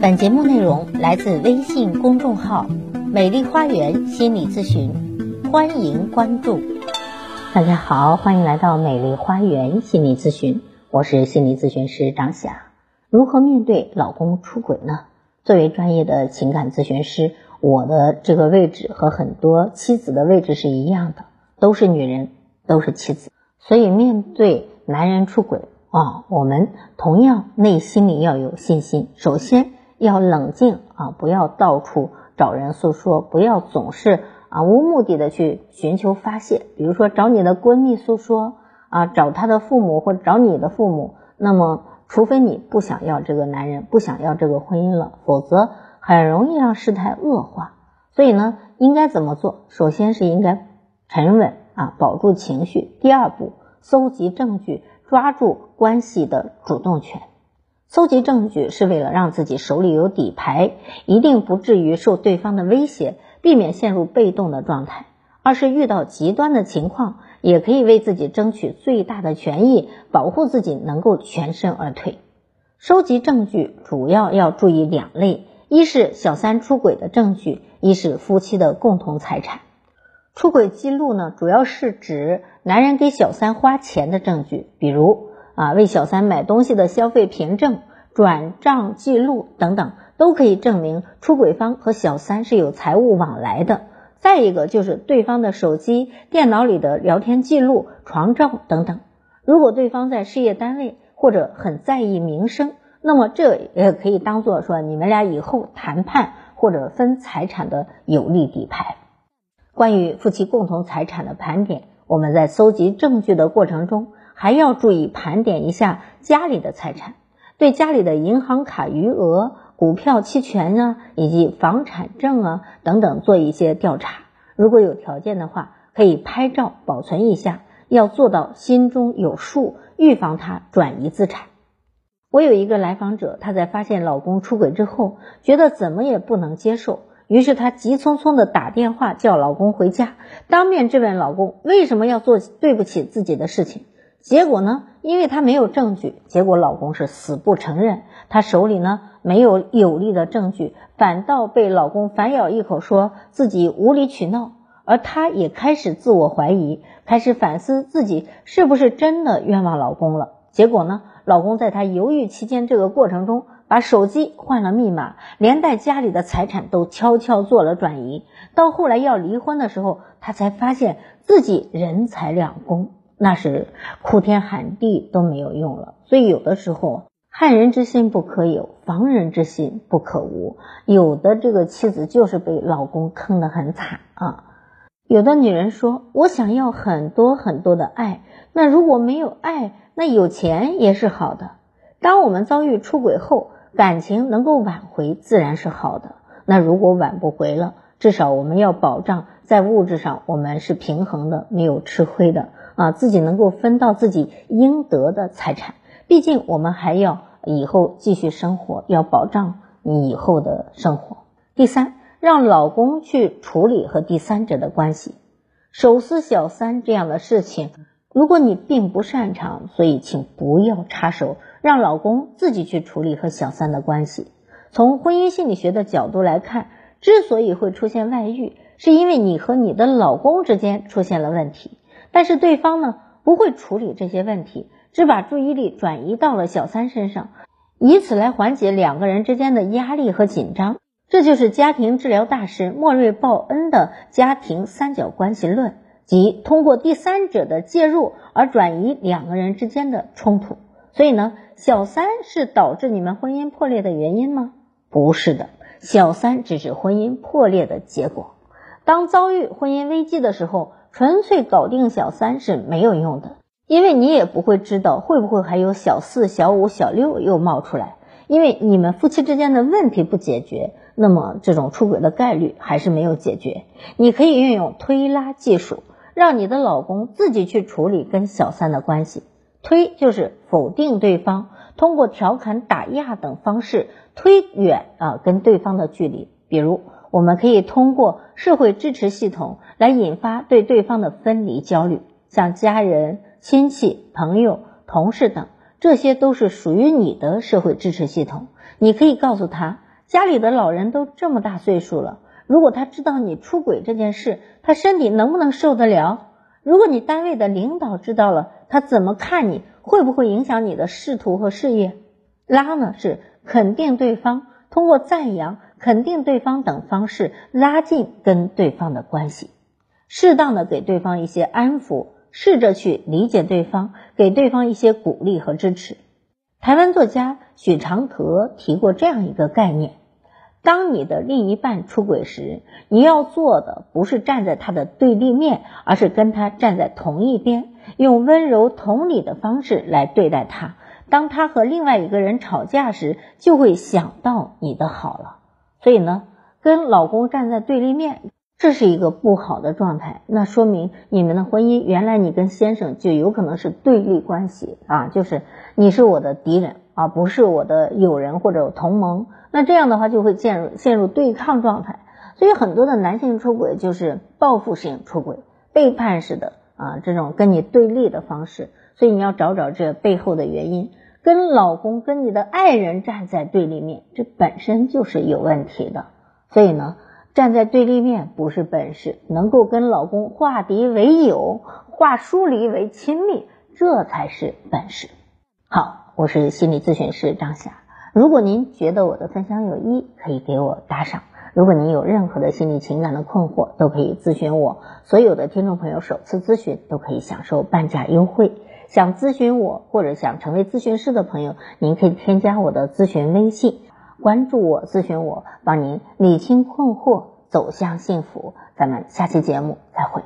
本节目内容来自微信公众号“美丽花园心理咨询”，欢迎关注。大家好，欢迎来到美丽花园心理咨询，我是心理咨询师张霞。如何面对老公出轨呢？作为专业的情感咨询师，我的这个位置和很多妻子的位置是一样的，都是女人，都是妻子。所以面对男人出轨啊，我们同样内心里要有信心，首先。要冷静啊，不要到处找人诉说，不要总是啊无目的的去寻求发泄。比如说找你的闺蜜诉说啊，找他的父母或者找你的父母。那么，除非你不想要这个男人，不想要这个婚姻了，否则很容易让事态恶化。所以呢，应该怎么做？首先是应该沉稳啊，保住情绪。第二步，搜集证据，抓住关系的主动权。搜集证据是为了让自己手里有底牌，一定不至于受对方的威胁，避免陷入被动的状态；二是遇到极端的情况，也可以为自己争取最大的权益，保护自己能够全身而退。收集证据主要要注意两类：一是小三出轨的证据，一是夫妻的共同财产。出轨记录呢，主要是指男人给小三花钱的证据，比如。啊，为小三买东西的消费凭证、转账记录等等，都可以证明出轨方和小三是有财务往来的。再一个就是对方的手机、电脑里的聊天记录、床照等等。如果对方在事业单位或者很在意名声，那么这也可以当做说你们俩以后谈判或者分财产的有利底牌。关于夫妻共同财产的盘点，我们在搜集证据的过程中。还要注意盘点一下家里的财产，对家里的银行卡余额、股票期权啊，以及房产证啊等等做一些调查。如果有条件的话，可以拍照保存一下，要做到心中有数，预防他转移资产。我有一个来访者，她在发现老公出轨之后，觉得怎么也不能接受，于是她急匆匆的打电话叫老公回家，当面质问老公为什么要做对不起自己的事情。结果呢？因为她没有证据，结果老公是死不承认。她手里呢没有有力的证据，反倒被老公反咬一口，说自己无理取闹。而她也开始自我怀疑，开始反思自己是不是真的冤枉老公了。结果呢，老公在她犹豫期间，这个过程中把手机换了密码，连带家里的财产都悄悄做了转移。到后来要离婚的时候，她才发现自己人财两空。那是哭天喊地都没有用了，所以有的时候害人之心不可有，防人之心不可无。有的这个妻子就是被老公坑得很惨啊。有的女人说：“我想要很多很多的爱，那如果没有爱，那有钱也是好的。”当我们遭遇出轨后，感情能够挽回，自然是好的。那如果挽不回了，至少我们要保障在物质上我们是平衡的，没有吃亏的。啊，自己能够分到自己应得的财产，毕竟我们还要以后继续生活，要保障你以后的生活。第三，让老公去处理和第三者的关系，手撕小三这样的事情，如果你并不擅长，所以请不要插手，让老公自己去处理和小三的关系。从婚姻心理学的角度来看，之所以会出现外遇，是因为你和你的老公之间出现了问题。但是对方呢不会处理这些问题，只把注意力转移到了小三身上，以此来缓解两个人之间的压力和紧张。这就是家庭治疗大师莫瑞鲍恩的家庭三角关系论，即通过第三者的介入而转移两个人之间的冲突。所以呢，小三是导致你们婚姻破裂的原因吗？不是的，小三只是婚姻破裂的结果。当遭遇婚姻危机的时候。纯粹搞定小三是没有用的，因为你也不会知道会不会还有小四、小五、小六又冒出来。因为你们夫妻之间的问题不解决，那么这种出轨的概率还是没有解决。你可以运用推拉技术，让你的老公自己去处理跟小三的关系。推就是否定对方，通过调侃、打压等方式推远啊跟对方的距离。比如，我们可以通过社会支持系统。来引发对对方的分离焦虑，像家人、亲戚、朋友、同事等，这些都是属于你的社会支持系统。你可以告诉他，家里的老人都这么大岁数了，如果他知道你出轨这件事，他身体能不能受得了？如果你单位的领导知道了，他怎么看你？会不会影响你的仕途和事业？拉呢是肯定对方，通过赞扬、肯定对方等方式拉近跟对方的关系，适当的给对方一些安抚，试着去理解对方，给对方一些鼓励和支持。台湾作家许常德提过这样一个概念：当你的另一半出轨时，你要做的不是站在他的对立面，而是跟他站在同一边，用温柔同理的方式来对待他。当他和另外一个人吵架时，就会想到你的好了。所以呢，跟老公站在对立面。这是一个不好的状态，那说明你们的婚姻原来你跟先生就有可能是对立关系啊，就是你是我的敌人啊，不是我的友人或者同盟。那这样的话就会陷入陷入对抗状态。所以很多的男性出轨就是报复性出轨、背叛式的啊，这种跟你对立的方式。所以你要找找这背后的原因，跟老公跟你的爱人站在对立面，这本身就是有问题的。所以呢。站在对立面不是本事，能够跟老公化敌为友，化疏离为亲密，这才是本事。好，我是心理咨询师张霞。如果您觉得我的分享有益，可以给我打赏。如果您有任何的心理情感的困惑，都可以咨询我。所有的听众朋友首次咨询都可以享受半价优惠。想咨询我或者想成为咨询师的朋友，您可以添加我的咨询微信。关注我，咨询我，帮您理清困惑，走向幸福。咱们下期节目再会。